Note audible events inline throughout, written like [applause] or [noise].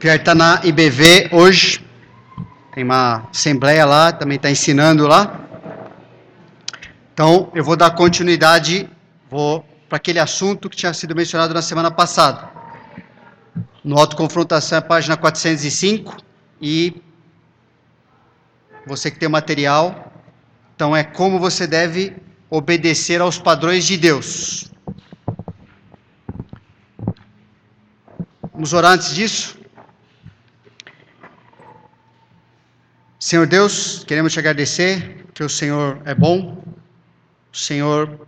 Pierre está na IBV hoje, tem uma assembleia lá, também está ensinando lá. Então, eu vou dar continuidade, vou para aquele assunto que tinha sido mencionado na semana passada. No Autoconfrontação, página 405, e você que tem o material, então é como você deve obedecer aos padrões de Deus. Vamos orar antes disso? Senhor Deus, queremos te agradecer que o Senhor é bom, o Senhor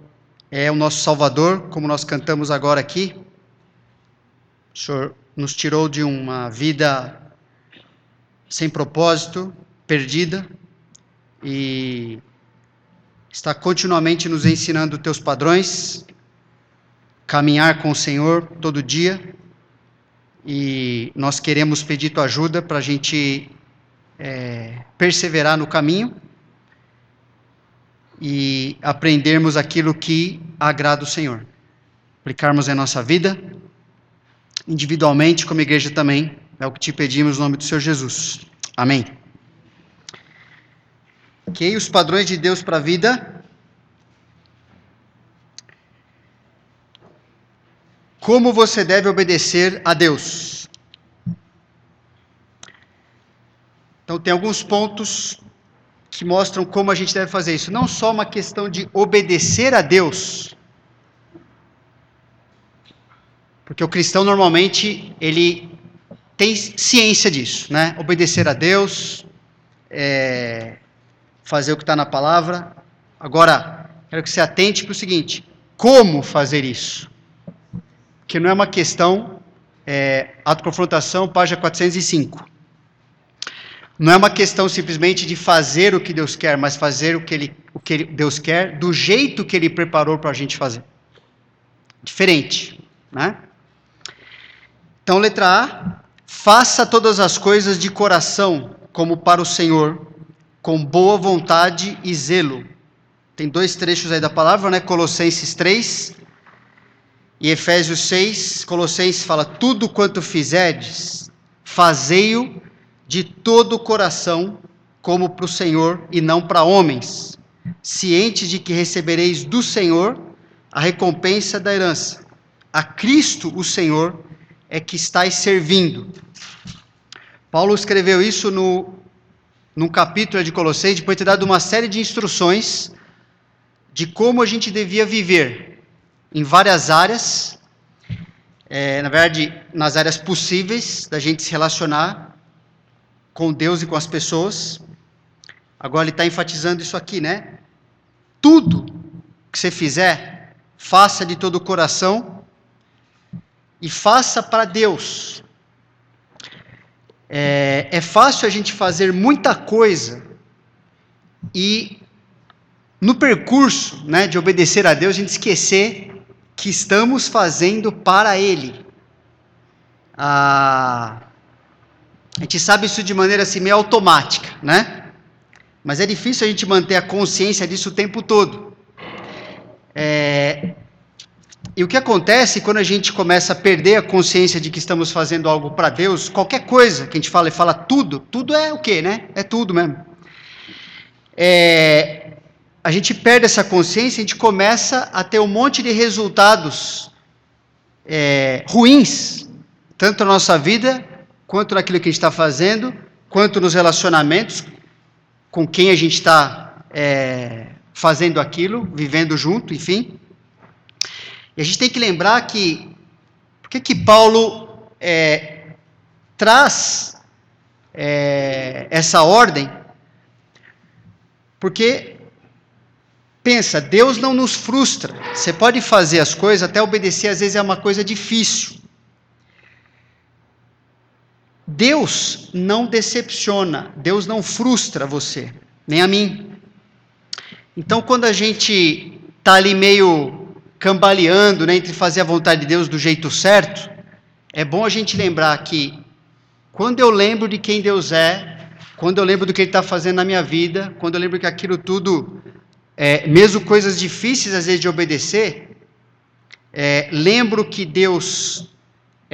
é o nosso Salvador, como nós cantamos agora aqui. O Senhor nos tirou de uma vida sem propósito, perdida, e está continuamente nos ensinando teus padrões, caminhar com o Senhor todo dia, e nós queremos pedir tua ajuda para a gente é, perseverar no caminho e aprendermos aquilo que agrada o Senhor. Aplicarmos em nossa vida, individualmente, como igreja também, é o que te pedimos no nome do Senhor Jesus. Amém. Ok, os padrões de Deus para a vida. Como você deve obedecer a Deus? Então, tem alguns pontos que mostram como a gente deve fazer isso. Não só uma questão de obedecer a Deus, porque o cristão normalmente ele tem ciência disso, né? Obedecer a Deus, é, fazer o que está na palavra. Agora, quero que você atente para o seguinte: como fazer isso? Que não é uma questão, é, autoconfrontação, página 405. Não é uma questão simplesmente de fazer o que Deus quer, mas fazer o que, ele, o que Deus quer do jeito que Ele preparou para a gente fazer. Diferente, né? Então, letra A, faça todas as coisas de coração, como para o Senhor, com boa vontade e zelo. Tem dois trechos aí da palavra, né? Colossenses 3 e Efésios 6. Colossenses fala: Tudo quanto fizerdes, fazei-o de todo o coração, como para o Senhor e não para homens, cientes de que recebereis do Senhor a recompensa da herança. A Cristo, o Senhor, é que estáis servindo. Paulo escreveu isso no, num capítulo de Colossenses, depois de ter dado uma série de instruções de como a gente devia viver em várias áreas, é, na verdade, nas áreas possíveis da gente se relacionar com Deus e com as pessoas. Agora ele está enfatizando isso aqui, né? Tudo que você fizer, faça de todo o coração e faça para Deus. É, é fácil a gente fazer muita coisa e no percurso né, de obedecer a Deus, a gente esquecer que estamos fazendo para Ele. Ah, a gente sabe isso de maneira assim meio automática, né? Mas é difícil a gente manter a consciência disso o tempo todo. É... E o que acontece quando a gente começa a perder a consciência de que estamos fazendo algo para Deus, qualquer coisa que a gente fala e fala tudo, tudo é o quê, né? É tudo mesmo. É... A gente perde essa consciência, a gente começa a ter um monte de resultados é, ruins, tanto na nossa vida quanto naquilo que a gente está fazendo, quanto nos relacionamentos com quem a gente está é, fazendo aquilo, vivendo junto, enfim. E a gente tem que lembrar que, por que que Paulo é, traz é, essa ordem? Porque, pensa, Deus não nos frustra. Você pode fazer as coisas, até obedecer às vezes é uma coisa difícil. Deus não decepciona, Deus não frustra você, nem a mim. Então, quando a gente está ali meio cambaleando né, entre fazer a vontade de Deus do jeito certo, é bom a gente lembrar que quando eu lembro de quem Deus é, quando eu lembro do que Ele está fazendo na minha vida, quando eu lembro que aquilo tudo, é, mesmo coisas difíceis às vezes de obedecer, é, lembro que Deus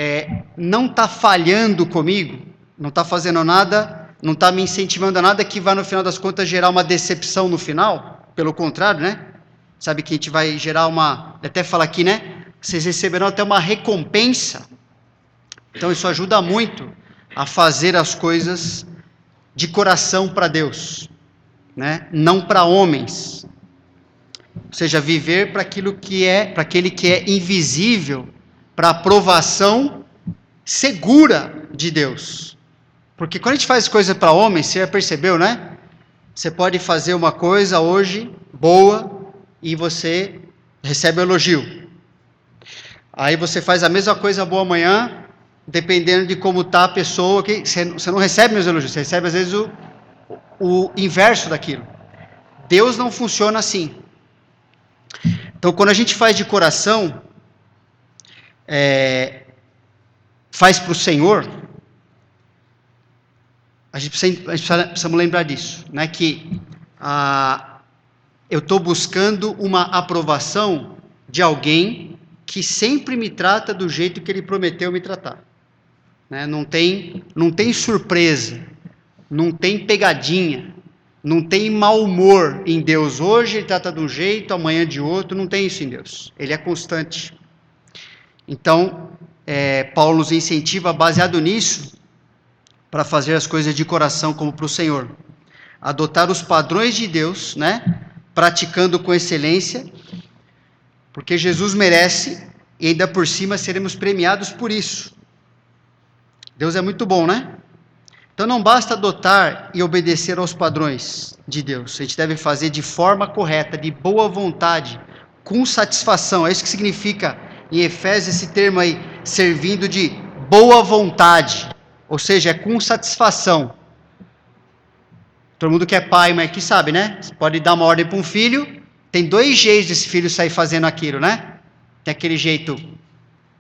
é, não está falhando comigo, não está fazendo nada, não está me incentivando a nada que vai no final das contas gerar uma decepção no final, pelo contrário, né? Sabe que a gente vai gerar uma, até fala aqui, né? Vocês receberão até uma recompensa. Então isso ajuda muito a fazer as coisas de coração para Deus, né? Não para homens. Ou seja, viver para aquilo que é, para aquele que é invisível, para aprovação segura de Deus. Porque quando a gente faz coisa para homens, você já percebeu, né? Você pode fazer uma coisa hoje boa e você recebe elogio. Aí você faz a mesma coisa boa amanhã, dependendo de como está a pessoa, que você não recebe meus elogios, você recebe às vezes o, o inverso daquilo. Deus não funciona assim. Então, quando a gente faz de coração, é, faz para o Senhor, a gente precisa, a gente precisa, precisamos lembrar disso, né? que ah, eu estou buscando uma aprovação de alguém que sempre me trata do jeito que ele prometeu me tratar. Né? Não, tem, não tem surpresa, não tem pegadinha, não tem mau humor em Deus. Hoje ele trata de um jeito, amanhã de outro, não tem isso em Deus. Ele é constante. Então, é, Paulo nos incentiva, baseado nisso, para fazer as coisas de coração como para o Senhor. Adotar os padrões de Deus, né? praticando com excelência, porque Jesus merece e ainda por cima seremos premiados por isso. Deus é muito bom, né? Então não basta adotar e obedecer aos padrões de Deus. A gente deve fazer de forma correta, de boa vontade, com satisfação. É isso que significa em Efésios esse termo aí, servindo de boa vontade, ou seja, é com satisfação. Todo mundo que é pai, mãe que sabe, né? Você pode dar uma ordem para um filho, tem dois jeitos desse filho sair fazendo aquilo, né? Tem aquele jeito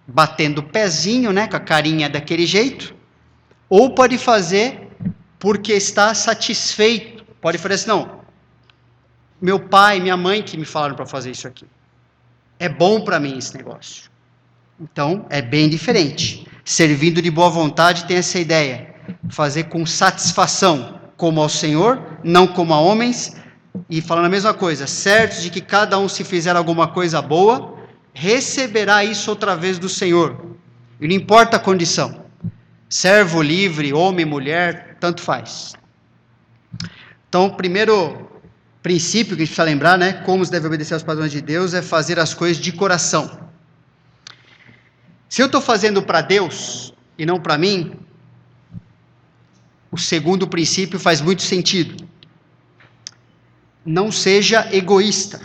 batendo o pezinho, né, com a carinha daquele jeito, ou pode fazer porque está satisfeito. Pode fazer assim, não. Meu pai, minha mãe que me falaram para fazer isso aqui. É bom para mim esse negócio. Então, é bem diferente. Servindo de boa vontade tem essa ideia. Fazer com satisfação, como ao Senhor, não como a homens. E falando a mesma coisa, certos de que cada um se fizer alguma coisa boa, receberá isso outra vez do Senhor. E não importa a condição. Servo, livre, homem, mulher, tanto faz. Então, primeiro princípio que a gente precisa lembrar, né, como se deve obedecer aos padrões de Deus, é fazer as coisas de coração. Se eu estou fazendo para Deus e não para mim, o segundo princípio faz muito sentido. Não seja egoísta.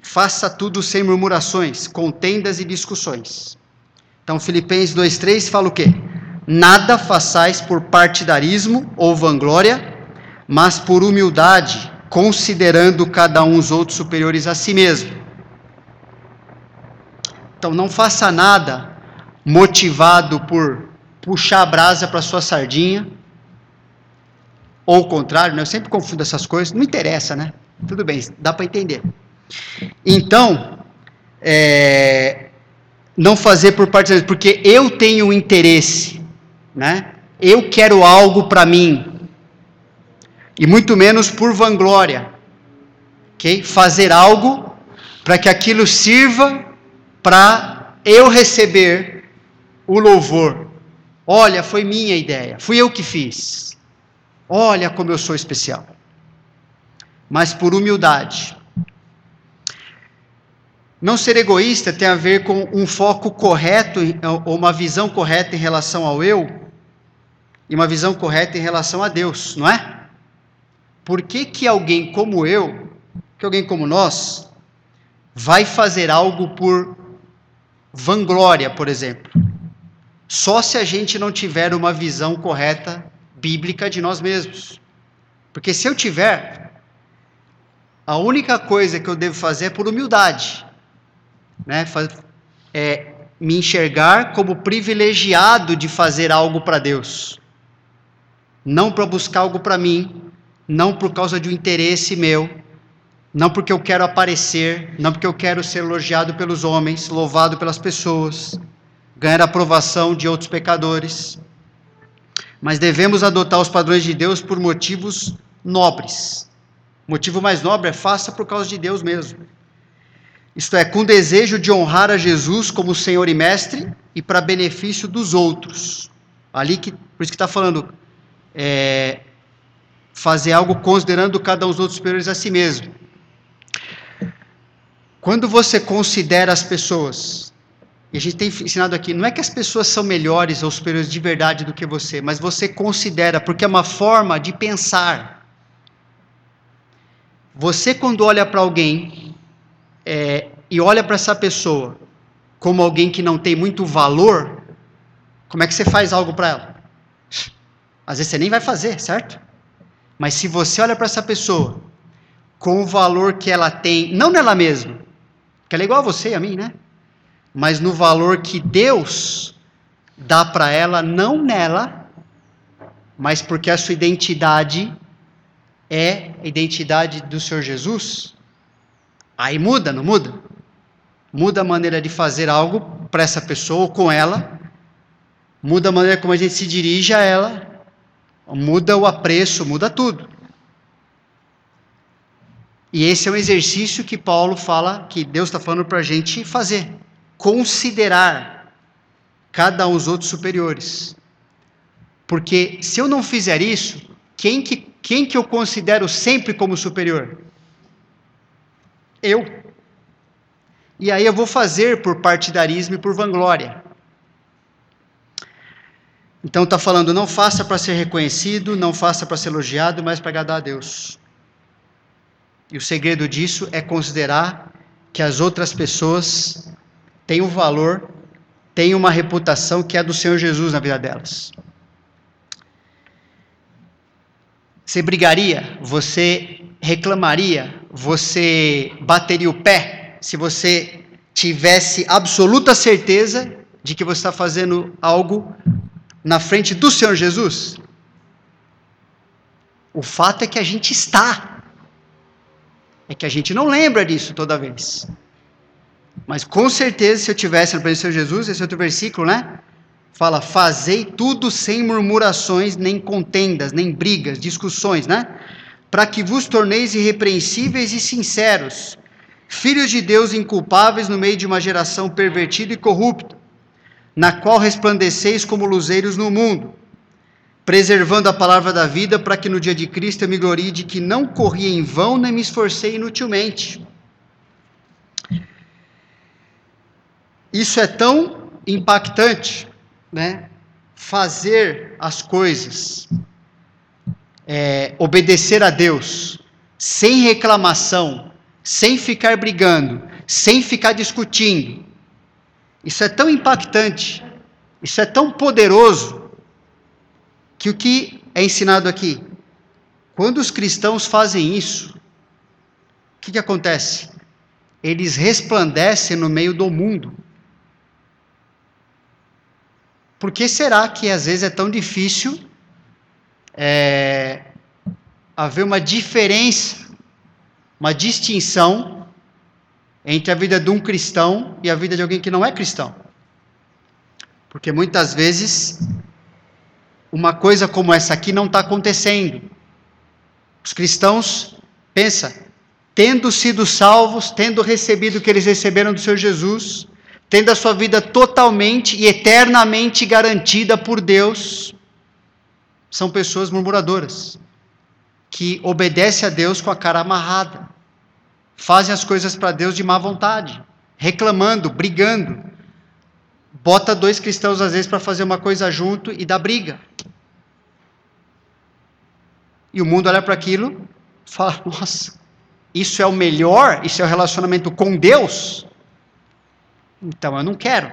Faça tudo sem murmurações, contendas e discussões. Então, Filipenses 2,3 fala o quê? Nada façais por partidarismo ou vanglória, mas por humildade, considerando cada um os outros superiores a si mesmo. Então não faça nada motivado por puxar a brasa para sua sardinha, ou o contrário, né? eu sempre confundo essas coisas, não interessa, né? Tudo bem, dá para entender. Então, é, não fazer por partidarismo, porque eu tenho interesse, né? Eu quero algo para mim. E muito menos por vanglória. OK? Fazer algo para que aquilo sirva para eu receber o louvor. Olha, foi minha ideia, fui eu que fiz. Olha como eu sou especial. Mas por humildade. Não ser egoísta tem a ver com um foco correto, ou uma visão correta em relação ao eu, e uma visão correta em relação a Deus, não é? Por que, que alguém como eu, que alguém como nós, vai fazer algo por vanglória, por exemplo? Só se a gente não tiver uma visão correta bíblica de nós mesmos. Porque se eu tiver, a única coisa que eu devo fazer é por humildade né, é, me enxergar como privilegiado de fazer algo para Deus. Não para buscar algo para mim, não por causa de um interesse meu, não porque eu quero aparecer, não porque eu quero ser elogiado pelos homens, louvado pelas pessoas, ganhar aprovação de outros pecadores, mas devemos adotar os padrões de Deus por motivos nobres. O motivo mais nobre é faça por causa de Deus mesmo. Isto é, com desejo de honrar a Jesus como Senhor e Mestre e para benefício dos outros. Ali que, por isso que está falando, é, fazer algo considerando cada um dos outros superiores a si mesmo. Quando você considera as pessoas, e a gente tem ensinado aqui, não é que as pessoas são melhores ou superiores de verdade do que você, mas você considera, porque é uma forma de pensar. Você, quando olha para alguém é, e olha para essa pessoa como alguém que não tem muito valor, como é que você faz algo para ela? Às vezes você nem vai fazer, certo? Mas se você olha para essa pessoa com o valor que ela tem, não nela mesma, que ela é igual a você e a mim, né? Mas no valor que Deus dá para ela, não nela, mas porque a sua identidade é a identidade do Senhor Jesus, aí muda, não muda? Muda a maneira de fazer algo para essa pessoa ou com ela, muda a maneira como a gente se dirige a ela, muda o apreço, muda tudo. E esse é um exercício que Paulo fala, que Deus está falando para a gente fazer. Considerar cada um dos outros superiores. Porque se eu não fizer isso, quem que, quem que eu considero sempre como superior? Eu. E aí eu vou fazer por partidarismo e por vanglória. Então está falando, não faça para ser reconhecido, não faça para ser elogiado, mas para agradar a Deus. E o segredo disso é considerar que as outras pessoas têm um valor, têm uma reputação que é do Senhor Jesus na vida delas. Você brigaria, você reclamaria, você bateria o pé se você tivesse absoluta certeza de que você está fazendo algo na frente do Senhor Jesus? O fato é que a gente está. É que a gente não lembra disso toda vez. Mas com certeza, se eu tivesse no presença Senhor Jesus, esse outro versículo, né? Fala: Fazei tudo sem murmurações, nem contendas, nem brigas, discussões, né? Para que vos torneis irrepreensíveis e sinceros, filhos de Deus inculpáveis no meio de uma geração pervertida e corrupta na qual resplandeceis como luzeiros no mundo, preservando a palavra da vida, para que no dia de Cristo eu me glorie de que não corri em vão nem me esforcei inutilmente. Isso é tão impactante, né? Fazer as coisas, é, obedecer a Deus, sem reclamação, sem ficar brigando, sem ficar discutindo, isso é tão impactante, isso é tão poderoso, que o que é ensinado aqui? Quando os cristãos fazem isso, o que, que acontece? Eles resplandecem no meio do mundo. Por que será que às vezes é tão difícil é, haver uma diferença, uma distinção entre a vida de um cristão e a vida de alguém que não é cristão. Porque muitas vezes uma coisa como essa aqui não está acontecendo. Os cristãos, pensa, tendo sido salvos, tendo recebido o que eles receberam do Senhor Jesus, tendo a sua vida totalmente e eternamente garantida por Deus, são pessoas murmuradoras, que obedecem a Deus com a cara amarrada fazem as coisas para Deus de má vontade, reclamando, brigando. Bota dois cristãos às vezes para fazer uma coisa junto e dá briga. E o mundo olha para aquilo e fala: [laughs] nossa, isso é o melhor? Isso é o relacionamento com Deus? Então eu não quero.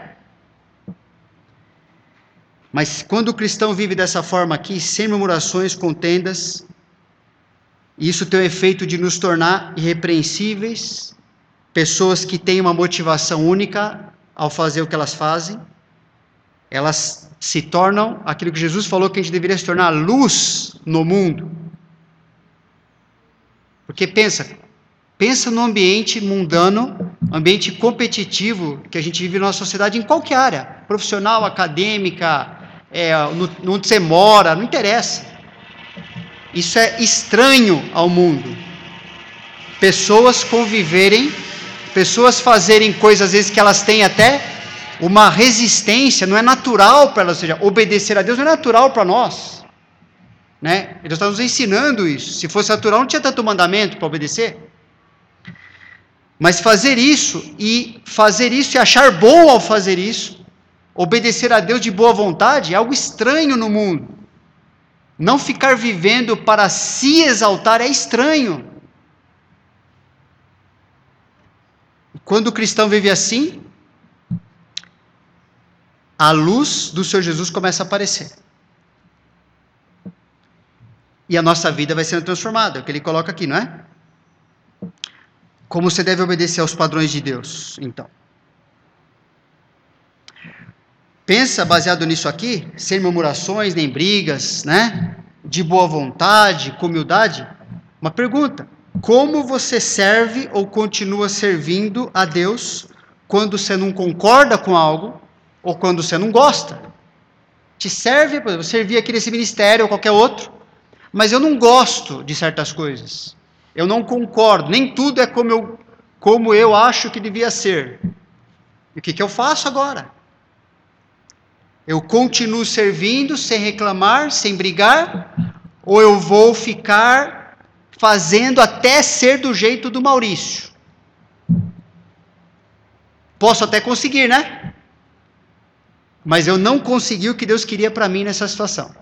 Mas quando o cristão vive dessa forma aqui, sem murmurações, contendas, isso tem o efeito de nos tornar irrepreensíveis, pessoas que têm uma motivação única ao fazer o que elas fazem. Elas se tornam aquilo que Jesus falou que a gente deveria se tornar luz no mundo. Porque pensa, pensa no ambiente mundano ambiente competitivo que a gente vive na nossa sociedade em qualquer área, profissional, acadêmica, é, no, onde você mora, não interessa. Isso é estranho ao mundo. Pessoas conviverem, pessoas fazerem coisas às vezes que elas têm até uma resistência, não é natural para elas, ou seja, obedecer a Deus não é natural para nós. Né? Deus está nos ensinando isso. Se fosse natural, não tinha tanto mandamento para obedecer. Mas fazer isso e fazer isso e achar bom ao fazer isso, obedecer a Deus de boa vontade, é algo estranho no mundo. Não ficar vivendo para se exaltar é estranho. Quando o cristão vive assim, a luz do Senhor Jesus começa a aparecer. E a nossa vida vai sendo transformada, é o que ele coloca aqui, não é? Como você deve obedecer aos padrões de Deus, então. Pensa, baseado nisso aqui, sem murmurações nem brigas, né? De boa vontade, com humildade. Uma pergunta: como você serve ou continua servindo a Deus quando você não concorda com algo ou quando você não gosta? Te serve, por exemplo, servir aqui nesse ministério ou qualquer outro, mas eu não gosto de certas coisas. Eu não concordo, nem tudo é como eu, como eu acho que devia ser. E o que, que eu faço agora? Eu continuo servindo sem reclamar, sem brigar? Ou eu vou ficar fazendo até ser do jeito do Maurício? Posso até conseguir, né? Mas eu não consegui o que Deus queria para mim nessa situação.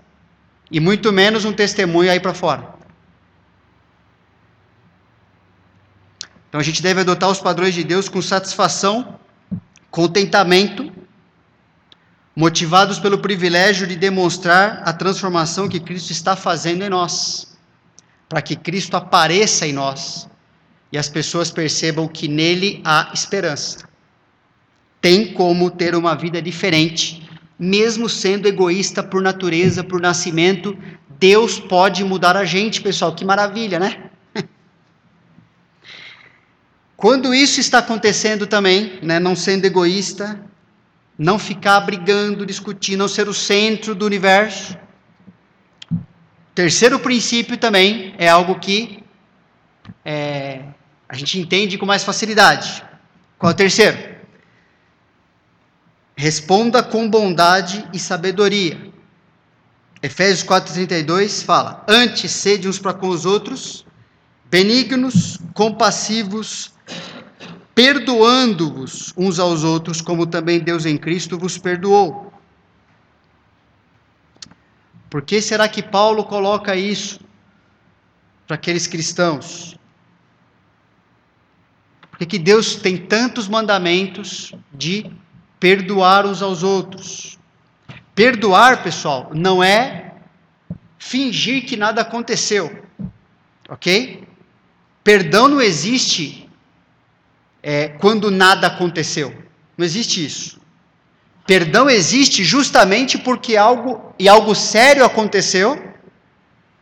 E muito menos um testemunho aí para fora. Então a gente deve adotar os padrões de Deus com satisfação, contentamento, motivados pelo privilégio de demonstrar a transformação que Cristo está fazendo em nós, para que Cristo apareça em nós e as pessoas percebam que nele há esperança. Tem como ter uma vida diferente mesmo sendo egoísta por natureza, por nascimento, Deus pode mudar a gente, pessoal. Que maravilha, né? [laughs] Quando isso está acontecendo também, né, não sendo egoísta, não ficar brigando, discutindo, não ser o centro do universo. Terceiro princípio também é algo que é, a gente entende com mais facilidade. Qual é o terceiro? Responda com bondade e sabedoria. Efésios 4,32 fala: Antes sede uns para com os outros, benignos, compassivos, perdoando-vos uns aos outros, como também Deus em Cristo vos perdoou. Por que será que Paulo coloca isso para aqueles cristãos? Por que, que Deus tem tantos mandamentos de perdoar uns aos outros. Perdoar, pessoal, não é fingir que nada aconteceu, ok? Perdão não existe é, quando nada aconteceu. Não existe isso. Perdão existe justamente porque algo e algo sério aconteceu,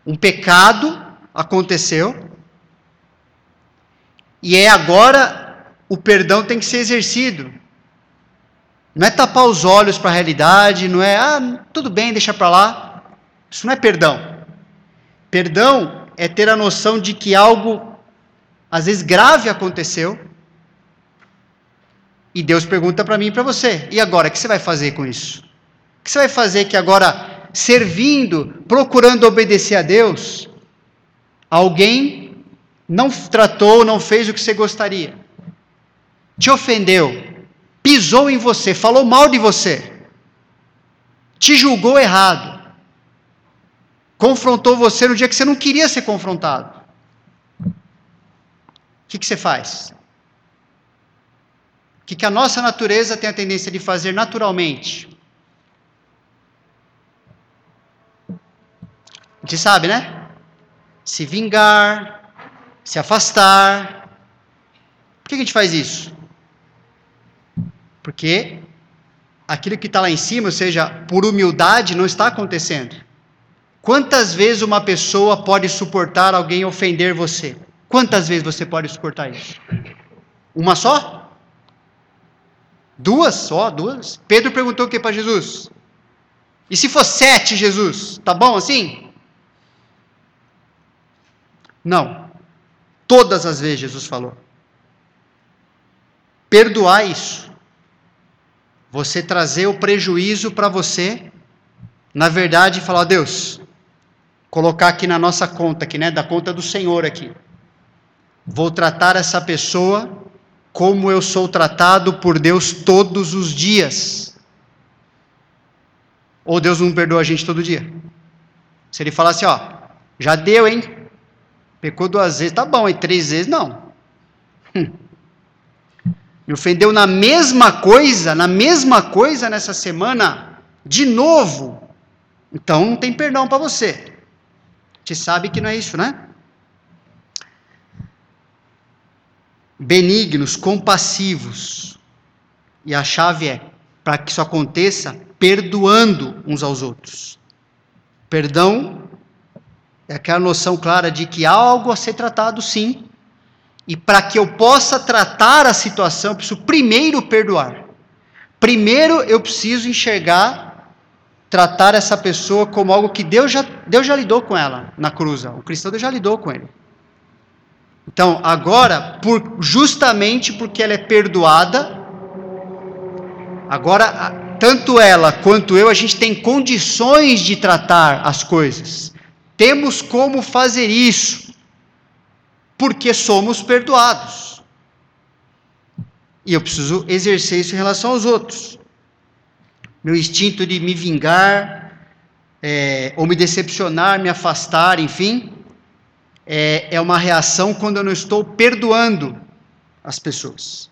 um pecado aconteceu, e é agora o perdão tem que ser exercido. Não é tapar os olhos para a realidade, não é, ah, tudo bem, deixa para lá. Isso não é perdão. Perdão é ter a noção de que algo, às vezes grave, aconteceu. E Deus pergunta para mim e para você: e agora, o que você vai fazer com isso? O que você vai fazer que agora, servindo, procurando obedecer a Deus, alguém não tratou, não fez o que você gostaria? Te ofendeu, pisou em você, falou mal de você, te julgou errado, confrontou você no dia que você não queria ser confrontado. O que, que você faz? O que, que a nossa natureza tem a tendência de fazer naturalmente? A gente sabe, né? Se vingar, se afastar. Por que a gente faz isso? Porque aquilo que está lá em cima, ou seja, por humildade, não está acontecendo. Quantas vezes uma pessoa pode suportar alguém ofender você? Quantas vezes você pode suportar isso? Uma só? Duas só, duas. Pedro perguntou o que para Jesus? E se for sete, Jesus? Tá bom assim? Não. Todas as vezes Jesus falou. Perdoar isso. Você trazer o prejuízo para você, na verdade, falar, Deus, colocar aqui na nossa conta, aqui, né, da conta do Senhor aqui. Vou tratar essa pessoa como eu sou tratado por Deus todos os dias. Ou Deus não perdoa a gente todo dia? Se ele falasse, ó, já deu, hein? Pecou duas vezes, tá bom, e três vezes não. Hum. Me ofendeu na mesma coisa, na mesma coisa nessa semana, de novo. Então não tem perdão para você. Você sabe que não é isso, né? Benignos, compassivos. E a chave é, para que isso aconteça, perdoando uns aos outros. Perdão é aquela noção clara de que há algo a ser tratado sim, e para que eu possa tratar a situação, eu preciso primeiro perdoar. Primeiro eu preciso enxergar, tratar essa pessoa como algo que Deus já, Deus já lidou com ela na cruz. O cristão Deus já lidou com ele. Então, agora, por, justamente porque ela é perdoada, agora, tanto ela quanto eu, a gente tem condições de tratar as coisas. Temos como fazer isso porque somos perdoados. E eu preciso exercer isso em relação aos outros. Meu instinto de me vingar, é, ou me decepcionar, me afastar, enfim, é, é uma reação quando eu não estou perdoando as pessoas.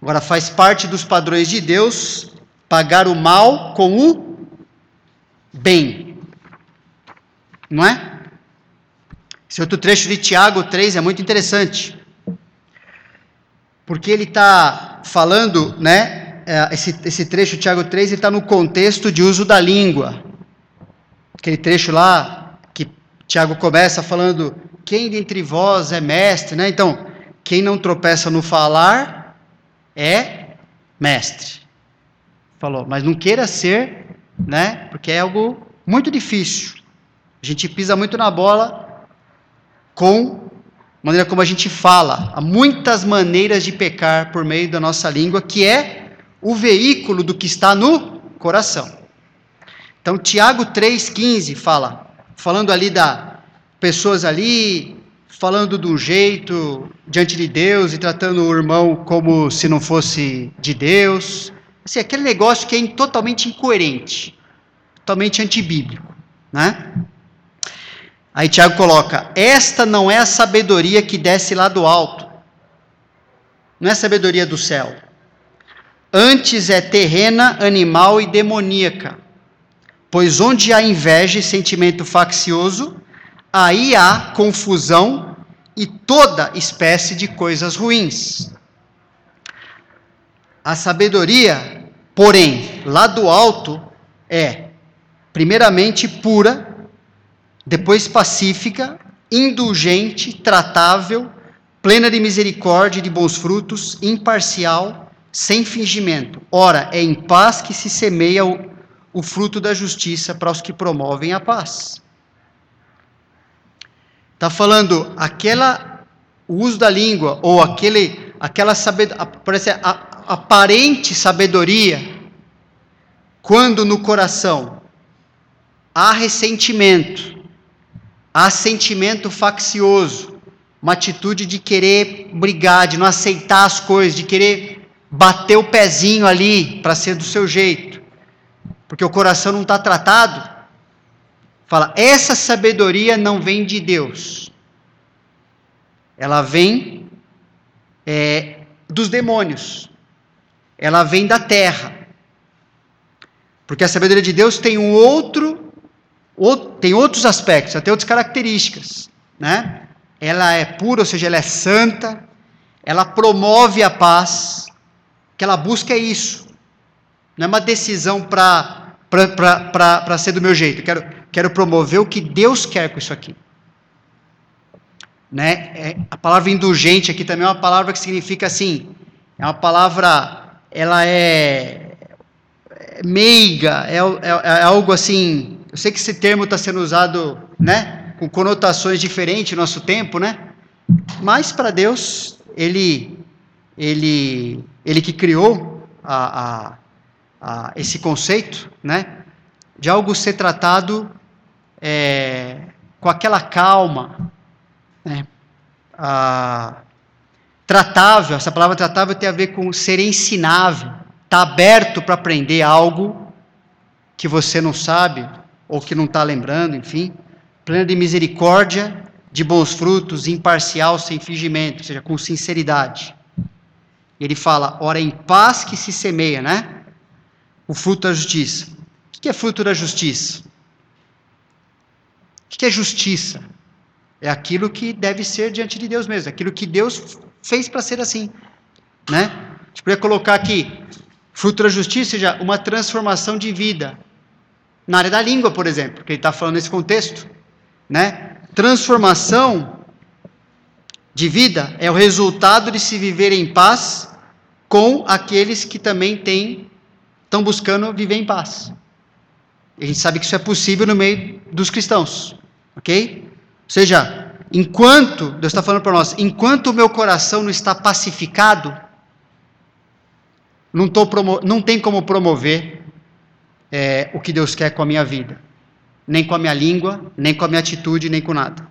Agora, faz parte dos padrões de Deus pagar o mal com o bem. Não é? Esse outro trecho de Tiago 3 é muito interessante. Porque ele está falando, né? É, esse, esse trecho, Tiago 3, ele está no contexto de uso da língua. Aquele trecho lá Tiago começa falando: quem dentre vós é mestre, né? Então, quem não tropeça no falar é mestre. Falou, mas não queira ser, né? Porque é algo muito difícil. A gente pisa muito na bola com a maneira como a gente fala. Há muitas maneiras de pecar por meio da nossa língua, que é o veículo do que está no coração. Então, Tiago 3,15 fala, falando ali da pessoas ali, falando um jeito diante de Deus e tratando o irmão como se não fosse de Deus. Assim, aquele negócio que é totalmente incoerente, totalmente antibíblico, né? Aí Tiago coloca: Esta não é a sabedoria que desce lá do alto, não é sabedoria do céu. Antes é terrena, animal e demoníaca. Pois onde há inveja e sentimento faccioso, aí há confusão e toda espécie de coisas ruins. A sabedoria, porém, lá do alto, é, primeiramente, pura depois pacífica, indulgente, tratável, plena de misericórdia e de bons frutos, imparcial, sem fingimento. Ora, é em paz que se semeia o, o fruto da justiça para os que promovem a paz. Está falando aquela o uso da língua ou aquele aquela sabedoria, aparente sabedoria quando no coração há ressentimento, Há sentimento faccioso, uma atitude de querer brigar, de não aceitar as coisas, de querer bater o pezinho ali para ser do seu jeito, porque o coração não está tratado. Fala, essa sabedoria não vem de Deus, ela vem é, dos demônios, ela vem da terra, porque a sabedoria de Deus tem um outro tem outros aspectos, até outras características, né? Ela é pura, ou seja, ela é santa, ela promove a paz, que ela busca é isso. Não é uma decisão para ser do meu jeito. Quero, quero promover o que Deus quer com isso aqui. Né? É, a palavra indulgente aqui também é uma palavra que significa assim, é uma palavra ela é, é meiga, é, é, é, algo assim. Eu sei que esse termo está sendo usado, né, com conotações diferentes no nosso tempo, né? Mas para Deus, ele, ele, ele que criou a, a, a, esse conceito, né, de algo ser tratado é, com aquela calma, né, a, tratável, essa palavra tratável tem a ver com ser ensinável, está aberto para aprender algo que você não sabe ou que não está lembrando, enfim, pleno de misericórdia, de bons frutos, imparcial, sem fingimento, ou seja, com sinceridade. Ele fala, ora em paz que se semeia, né? O fruto da justiça. O que é fruto da justiça? O que é justiça? É aquilo que deve ser diante de Deus mesmo, aquilo que Deus fez para ser assim, né? A gente poderia colocar aqui, fruto da justiça, seja uma transformação de vida. Na área da língua, por exemplo, que ele está falando nesse contexto, né? Transformação de vida é o resultado de se viver em paz com aqueles que também têm, estão buscando viver em paz. A gente sabe que isso é possível no meio dos cristãos, ok? Ou seja, Enquanto, Deus está falando para nós, enquanto o meu coração não está pacificado, não, não tem como promover é, o que Deus quer com a minha vida. Nem com a minha língua, nem com a minha atitude, nem com nada.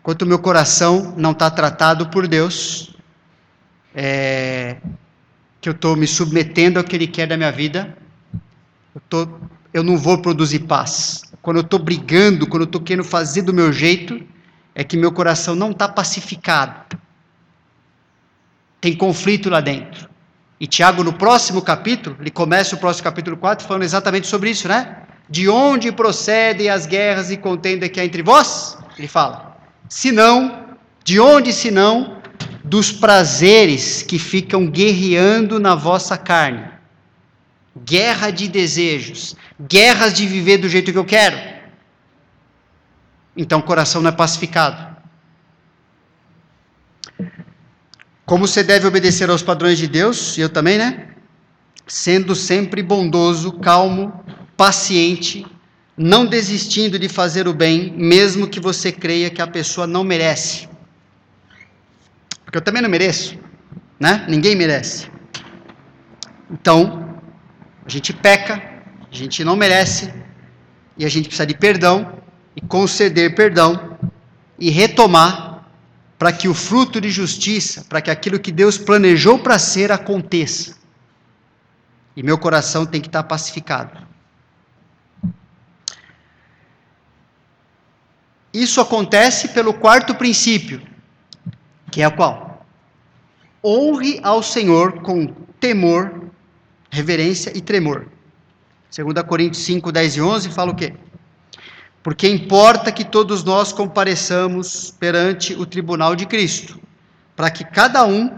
Enquanto o meu coração não está tratado por Deus, é, que eu estou me submetendo ao que Ele quer da minha vida, eu, tô, eu não vou produzir paz. Quando eu estou brigando, quando eu estou querendo fazer do meu jeito, é que meu coração não está pacificado. Tem conflito lá dentro. E Tiago, no próximo capítulo, ele começa o próximo capítulo 4 falando exatamente sobre isso, né? De onde procedem as guerras e contenda que há entre vós? Ele fala. Se não, de onde se não? Dos prazeres que ficam guerreando na vossa carne. Guerra de desejos, guerras de viver do jeito que eu quero então o coração não é pacificado. Como você deve obedecer aos padrões de Deus, e eu também, né? Sendo sempre bondoso, calmo, paciente, não desistindo de fazer o bem, mesmo que você creia que a pessoa não merece. Porque eu também não mereço, né? Ninguém merece. Então, a gente peca, a gente não merece, e a gente precisa de perdão, e conceder perdão e retomar para que o fruto de justiça, para que aquilo que Deus planejou para ser aconteça. E meu coração tem que estar pacificado. Isso acontece pelo quarto princípio, que é qual? Honre ao Senhor com temor, reverência e tremor. 2 Coríntios 5, 10 e 11 fala o quê? porque importa que todos nós compareçamos perante o tribunal de Cristo, para que cada um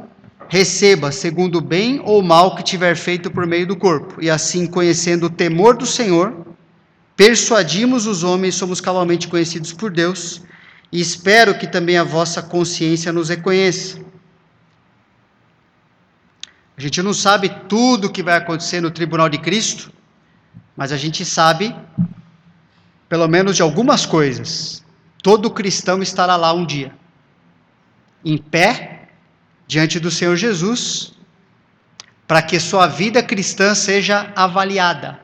receba segundo o bem ou mal que tiver feito por meio do corpo, e assim, conhecendo o temor do Senhor, persuadimos os homens, somos cabalmente conhecidos por Deus, e espero que também a vossa consciência nos reconheça. A gente não sabe tudo o que vai acontecer no tribunal de Cristo, mas a gente sabe pelo menos de algumas coisas. Todo cristão estará lá um dia, em pé, diante do Senhor Jesus, para que sua vida cristã seja avaliada.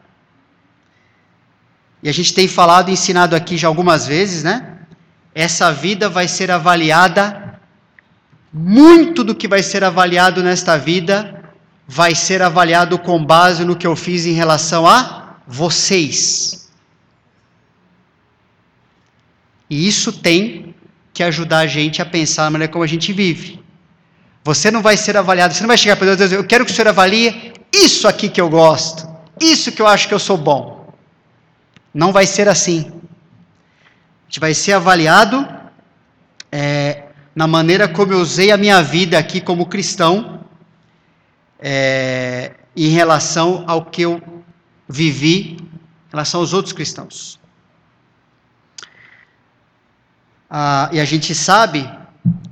E a gente tem falado e ensinado aqui já algumas vezes, né? Essa vida vai ser avaliada, muito do que vai ser avaliado nesta vida vai ser avaliado com base no que eu fiz em relação a vocês. E isso tem que ajudar a gente a pensar na maneira como a gente vive. Você não vai ser avaliado, você não vai chegar para Deus e dizer, eu quero que o Senhor avalie isso aqui que eu gosto, isso que eu acho que eu sou bom. Não vai ser assim. A gente vai ser avaliado é, na maneira como eu usei a minha vida aqui como cristão, é, em relação ao que eu vivi, em relação aos outros cristãos. Ah, e a gente sabe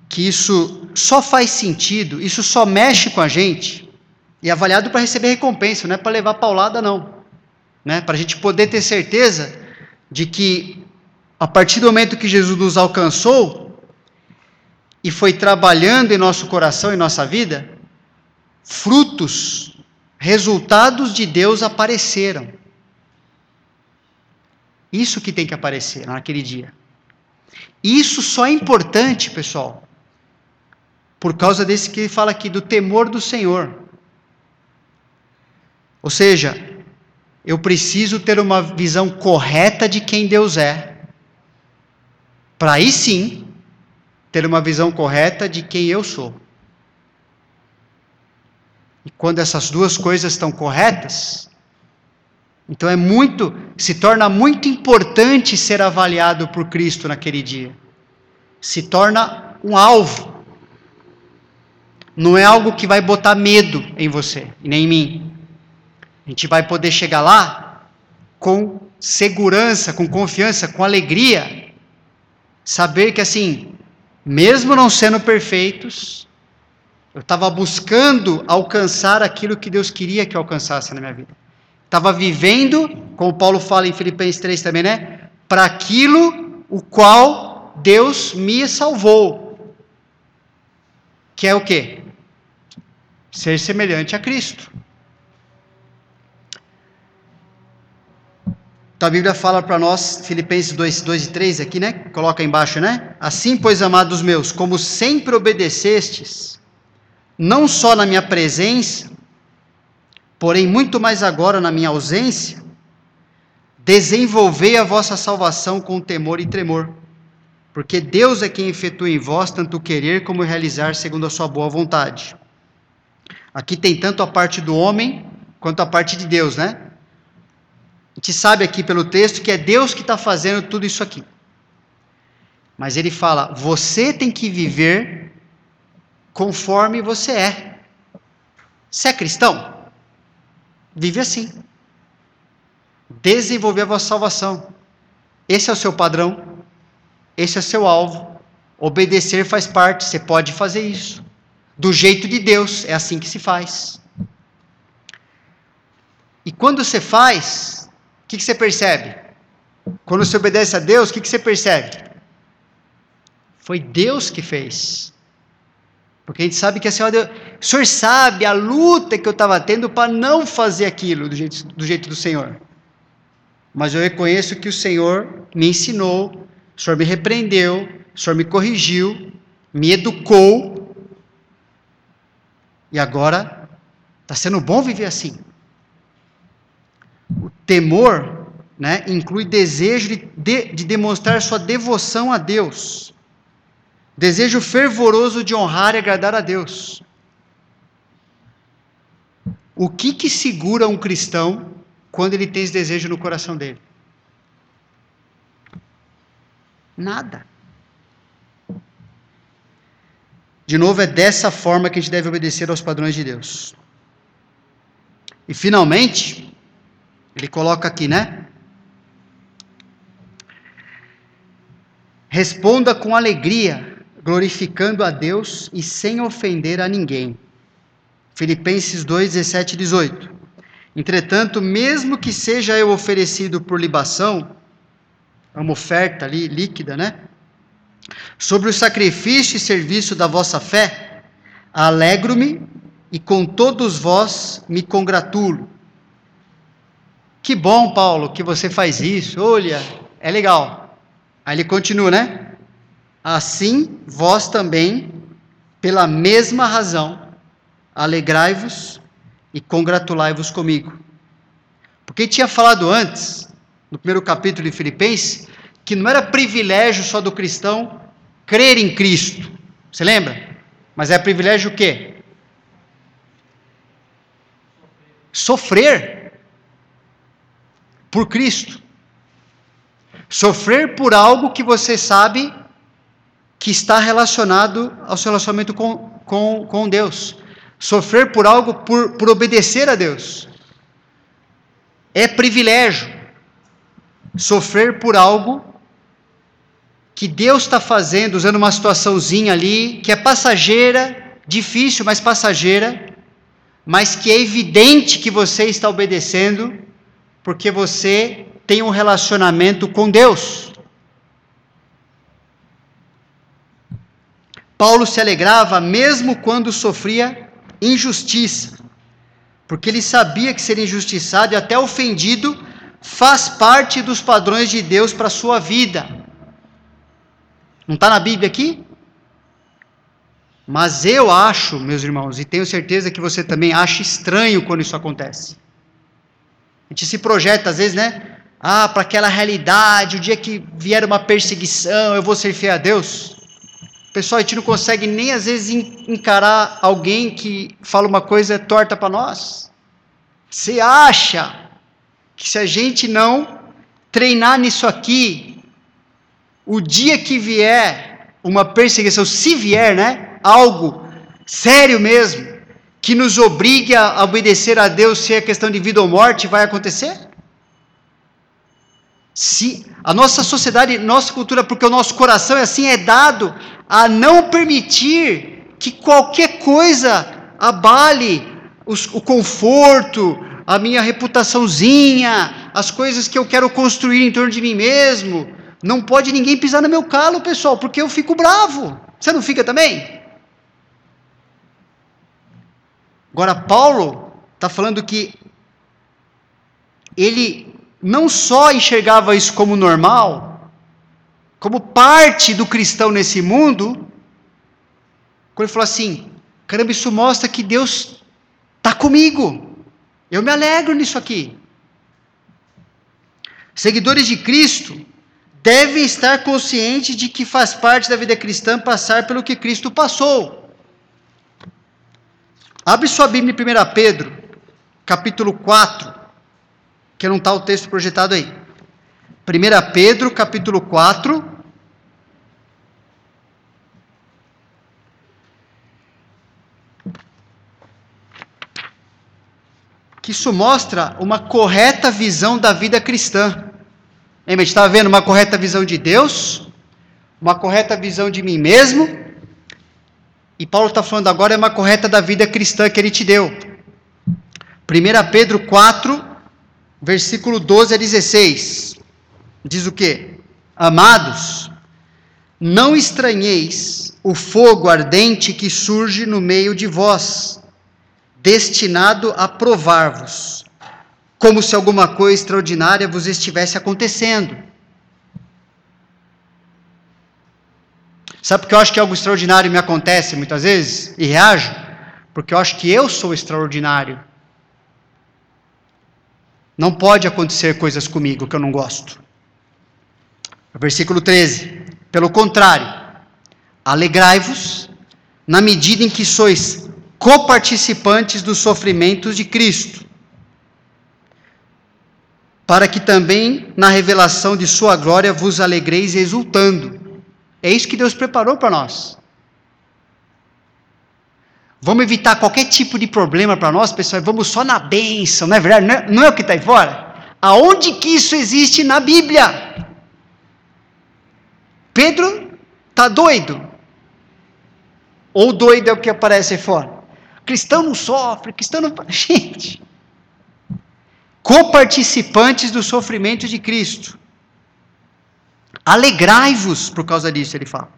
que isso só faz sentido, isso só mexe com a gente, E avaliado para receber recompensa, não é para levar paulada, não. Né? Para a gente poder ter certeza de que, a partir do momento que Jesus nos alcançou e foi trabalhando em nosso coração, em nossa vida, frutos, resultados de Deus apareceram. Isso que tem que aparecer naquele dia. Isso só é importante, pessoal, por causa desse que ele fala aqui, do temor do Senhor. Ou seja, eu preciso ter uma visão correta de quem Deus é, para aí sim ter uma visão correta de quem eu sou. E quando essas duas coisas estão corretas, então é muito, se torna muito importante ser avaliado por Cristo naquele dia. Se torna um alvo. Não é algo que vai botar medo em você, nem em mim. A gente vai poder chegar lá com segurança, com confiança, com alegria. Saber que assim, mesmo não sendo perfeitos, eu estava buscando alcançar aquilo que Deus queria que eu alcançasse na minha vida. Estava vivendo, como Paulo fala em Filipenses 3 também, né? Para aquilo o qual Deus me salvou. Que é o quê? Ser semelhante a Cristo. Então a Bíblia fala para nós, Filipenses 2, 2 e 3 aqui, né? Coloca embaixo, né? Assim, pois, amados meus, como sempre obedecestes, não só na minha presença, porém muito mais agora na minha ausência, desenvolvei a vossa salvação com temor e tremor, porque Deus é quem efetua em vós tanto o querer como o realizar segundo a sua boa vontade. Aqui tem tanto a parte do homem quanto a parte de Deus, né? A gente sabe aqui pelo texto que é Deus que está fazendo tudo isso aqui. Mas ele fala: você tem que viver conforme você é. Você é cristão? Vive assim. Desenvolver a vossa salvação. Esse é o seu padrão. Esse é o seu alvo. Obedecer faz parte, você pode fazer isso. Do jeito de Deus, é assim que se faz. E quando você faz, que, que, você percebe? Quando você obedece a Deus, o que, que você percebe? Foi Deus que fez. Porque a gente sabe que a senhora, o senhor sabe a luta que eu estava tendo para não fazer aquilo do jeito, do jeito do Senhor. Mas eu reconheço que o Senhor me ensinou, o Senhor me repreendeu, o Senhor me corrigiu, me educou. E agora está sendo bom viver assim. O temor né, inclui desejo de, de, de demonstrar sua devoção a Deus Desejo fervoroso de honrar e agradar a Deus. O que que segura um cristão quando ele tem esse desejo no coração dele? Nada. De novo, é dessa forma que a gente deve obedecer aos padrões de Deus. E finalmente, ele coloca aqui, né? Responda com alegria glorificando a Deus e sem ofender a ninguém. Filipenses 2, 17 e 18. Entretanto, mesmo que seja eu oferecido por libação, é uma oferta ali líquida, né? Sobre o sacrifício e serviço da vossa fé, alegro-me e com todos vós me congratulo. Que bom, Paulo, que você faz isso. Olha, é legal. Aí ele continua, né? Assim, vós também, pela mesma razão, alegrai-vos e congratulai-vos comigo. Porque tinha falado antes, no primeiro capítulo de Filipenses, que não era privilégio só do cristão crer em Cristo. Você lembra? Mas é privilégio o quê? Sofrer por Cristo. Sofrer por algo que você sabe que está relacionado ao seu relacionamento com, com, com Deus. Sofrer por algo, por, por obedecer a Deus. É privilégio. Sofrer por algo que Deus está fazendo, usando uma situaçãozinha ali, que é passageira, difícil, mas passageira, mas que é evidente que você está obedecendo porque você tem um relacionamento com Deus. Paulo se alegrava mesmo quando sofria injustiça, porque ele sabia que ser injustiçado e até ofendido faz parte dos padrões de Deus para a sua vida. Não está na Bíblia aqui? Mas eu acho, meus irmãos, e tenho certeza que você também acha estranho quando isso acontece. A gente se projeta, às vezes, né? Ah, para aquela realidade, o dia que vier uma perseguição, eu vou ser fiel a Deus. Pessoal, a gente não consegue nem às vezes encarar alguém que fala uma coisa torta para nós. Você acha que se a gente não treinar nisso aqui, o dia que vier uma perseguição, se vier, né, algo sério mesmo, que nos obrigue a obedecer a Deus, se é questão de vida ou morte, vai acontecer? Se a nossa sociedade, nossa cultura, porque o nosso coração é assim, é dado a não permitir que qualquer coisa abale os, o conforto, a minha reputaçãozinha, as coisas que eu quero construir em torno de mim mesmo. Não pode ninguém pisar no meu calo, pessoal, porque eu fico bravo. Você não fica também? Agora, Paulo está falando que ele não só enxergava isso como normal, como parte do cristão nesse mundo, quando ele falou assim: caramba, isso mostra que Deus está comigo. Eu me alegro nisso aqui. Seguidores de Cristo devem estar conscientes de que faz parte da vida cristã passar pelo que Cristo passou. Abre sua Bíblia em 1 Pedro, capítulo 4, que não está o texto projetado aí. 1 Pedro, capítulo 4, que isso mostra uma correta visão da vida cristã. Lembra, a gente estava vendo uma correta visão de Deus, uma correta visão de mim mesmo, e Paulo está falando agora é uma correta da vida cristã que ele te deu. 1 Pedro 4, versículo 12 a 16, diz o que? Amados, não estranheis o fogo ardente que surge no meio de vós, destinado a provar-vos, como se alguma coisa extraordinária vos estivesse acontecendo. Sabe porque eu acho que algo extraordinário me acontece muitas vezes e reajo? Porque eu acho que eu sou extraordinário. Não pode acontecer coisas comigo que eu não gosto. Versículo 13. Pelo contrário, alegrai-vos na medida em que sois coparticipantes dos sofrimentos de Cristo, para que também na revelação de Sua glória vos alegreis exultando. É isso que Deus preparou para nós. Vamos evitar qualquer tipo de problema para nós, pessoal, vamos só na bênção, não é verdade? Não é, não é o que está aí fora? Aonde que isso existe na Bíblia? Pedro está doido? Ou doido é o que aparece aí fora? Cristão não sofre, cristão não. [laughs] Gente, coparticipantes do sofrimento de Cristo. Alegrai-vos por causa disso, ele fala.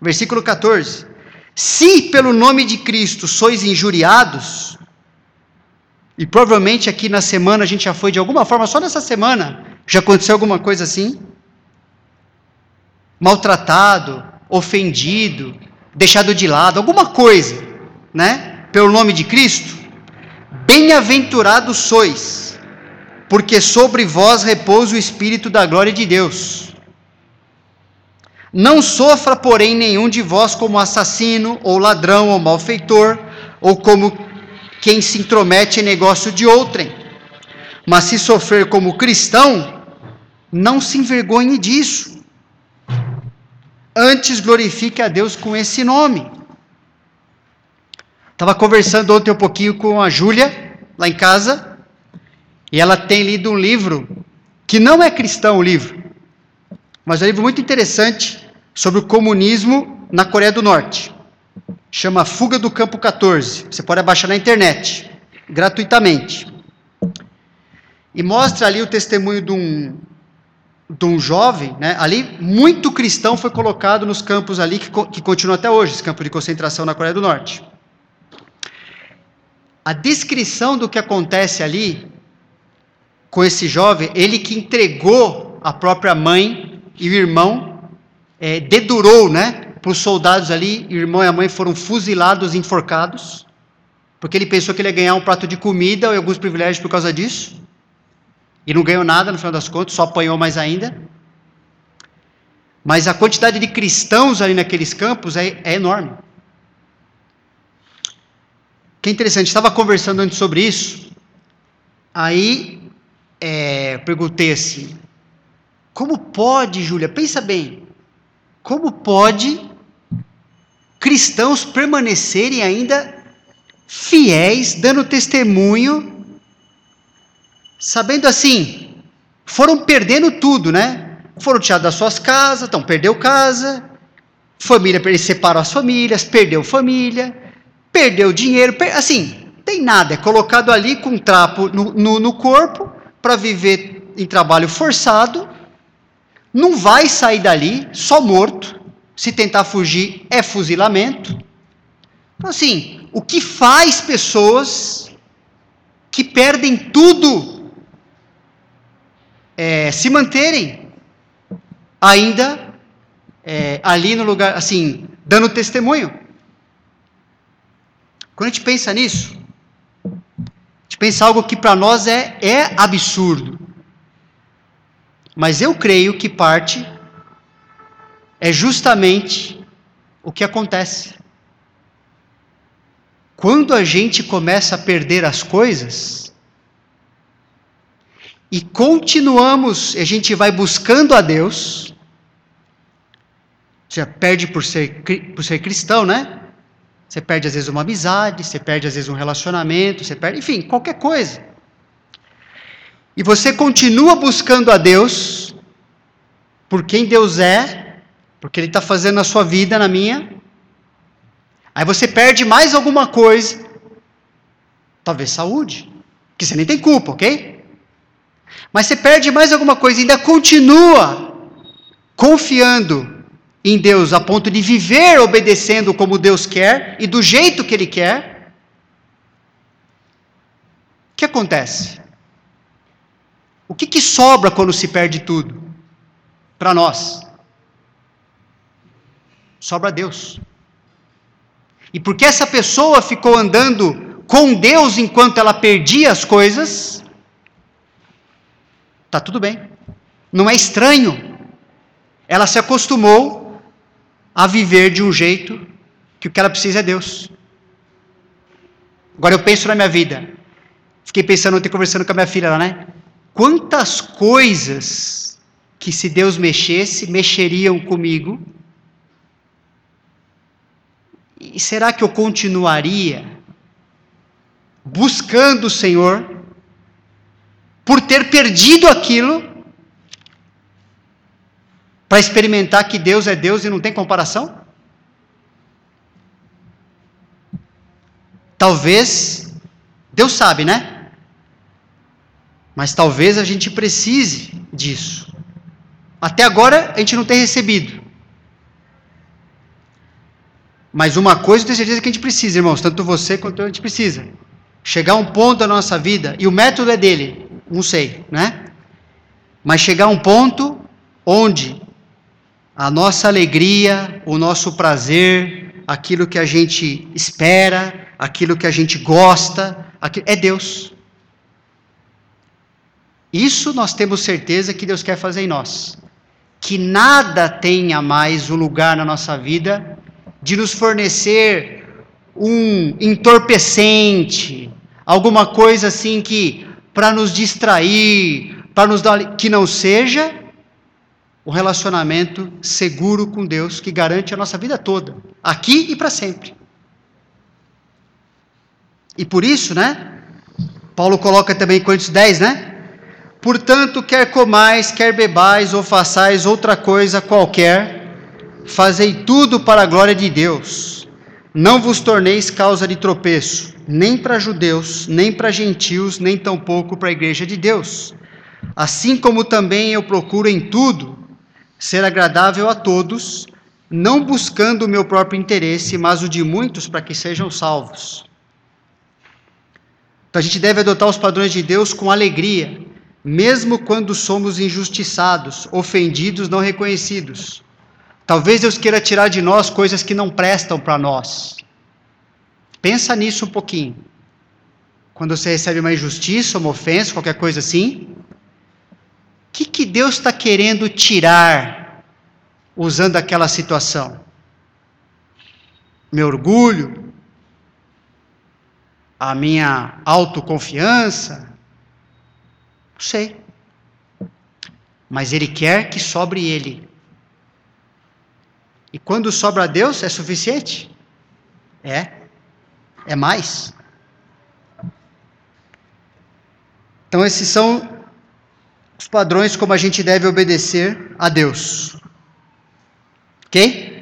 Versículo 14: Se pelo nome de Cristo sois injuriados, e provavelmente aqui na semana a gente já foi de alguma forma, só nessa semana, já aconteceu alguma coisa assim? Maltratado, ofendido, deixado de lado, alguma coisa né, pelo nome de Cristo, bem-aventurados sois, porque sobre vós repousa o Espírito da glória de Deus. Não sofra, porém, nenhum de vós como assassino, ou ladrão, ou malfeitor, ou como quem se intromete em negócio de outrem. Mas se sofrer como cristão, não se envergonhe disso. Antes glorifique a Deus com esse nome. Estava conversando ontem um pouquinho com a Júlia, lá em casa, e ela tem lido um livro, que não é cristão o livro, mas é um livro muito interessante sobre o comunismo na Coreia do Norte. chama Fuga do Campo 14. Você pode baixar na internet, gratuitamente. E mostra ali o testemunho de um, de um jovem, né? ali muito cristão foi colocado nos campos ali, que, que continua até hoje, esse campo de concentração na Coreia do Norte. A descrição do que acontece ali com esse jovem, ele que entregou a própria mãe e o irmão, é, dedurou, né? Para os soldados ali, o irmão e a mãe foram fuzilados, enforcados, porque ele pensou que ele ia ganhar um prato de comida e alguns privilégios por causa disso. E não ganhou nada no final das contas, só apanhou mais ainda. Mas a quantidade de cristãos ali naqueles campos é, é enorme. Que interessante, estava conversando antes sobre isso. Aí é, perguntei assim: como pode, Júlia? Pensa bem. Como pode cristãos permanecerem ainda fiéis, dando testemunho sabendo assim, foram perdendo tudo, né? Foram tirados das suas casas, então perdeu casa, família, separou as famílias, perdeu família, perdeu dinheiro, per, assim, tem nada, é colocado ali com um trapo no, no, no corpo para viver em trabalho forçado, não vai sair dali, só morto, se tentar fugir é fuzilamento. Então, assim, o que faz pessoas que perdem tudo é, se manterem ainda é, ali no lugar, assim, dando testemunho. Quando a gente pensa nisso, gente pensa algo que para nós é, é absurdo. Mas eu creio que parte é justamente o que acontece. Quando a gente começa a perder as coisas, e continuamos, a gente vai buscando a Deus, você perde por ser, por ser cristão, né? Você perde às vezes uma amizade, você perde às vezes um relacionamento, você perde, enfim, qualquer coisa. E você continua buscando a Deus por quem Deus é, porque Ele está fazendo na sua vida, na minha. Aí você perde mais alguma coisa, talvez saúde, que você nem tem culpa, ok? Mas você perde mais alguma coisa, ainda continua confiando em Deus a ponto de viver obedecendo como Deus quer e do jeito que Ele quer. O que acontece? O que, que sobra quando se perde tudo? Para nós. Sobra Deus. E porque essa pessoa ficou andando com Deus enquanto ela perdia as coisas, Está tudo bem. Não é estranho. Ela se acostumou a viver de um jeito que o que ela precisa é Deus. Agora eu penso na minha vida. Fiquei pensando ontem conversando com a minha filha lá, né? Quantas coisas que se Deus mexesse, mexeriam comigo. E será que eu continuaria buscando o Senhor por ter perdido aquilo para experimentar que Deus é Deus e não tem comparação? Talvez, Deus sabe, né? Mas talvez a gente precise disso. Até agora a gente não tem recebido. Mas uma coisa eu tenho certeza que a gente precisa, irmãos, tanto você quanto eu, a gente precisa. Chegar a um ponto da nossa vida, e o método é dele, não sei, né? Mas chegar a um ponto onde a nossa alegria, o nosso prazer, aquilo que a gente espera, aquilo que a gente gosta, é Deus. Isso nós temos certeza que Deus quer fazer em nós. Que nada tenha mais o um lugar na nossa vida de nos fornecer um entorpecente, alguma coisa assim que para nos distrair, para nos dar que não seja um relacionamento seguro com Deus que garante a nossa vida toda, aqui e para sempre. E por isso, né? Paulo coloca também em Coríntios 10, né? Portanto, quer comais, quer bebais ou façais outra coisa qualquer, fazei tudo para a glória de Deus. Não vos torneis causa de tropeço, nem para judeus, nem para gentios, nem tampouco para a igreja de Deus. Assim como também eu procuro em tudo ser agradável a todos, não buscando o meu próprio interesse, mas o de muitos para que sejam salvos. Então a gente deve adotar os padrões de Deus com alegria, mesmo quando somos injustiçados, ofendidos, não reconhecidos. Talvez Deus queira tirar de nós coisas que não prestam para nós. Pensa nisso um pouquinho. Quando você recebe uma injustiça, uma ofensa, qualquer coisa assim, que, que Deus está querendo tirar usando aquela situação? Meu orgulho, a minha autoconfiança, não sei. Mas Ele quer que sobre Ele e quando sobra Deus, é suficiente? É. É mais. Então, esses são os padrões como a gente deve obedecer a Deus. Ok?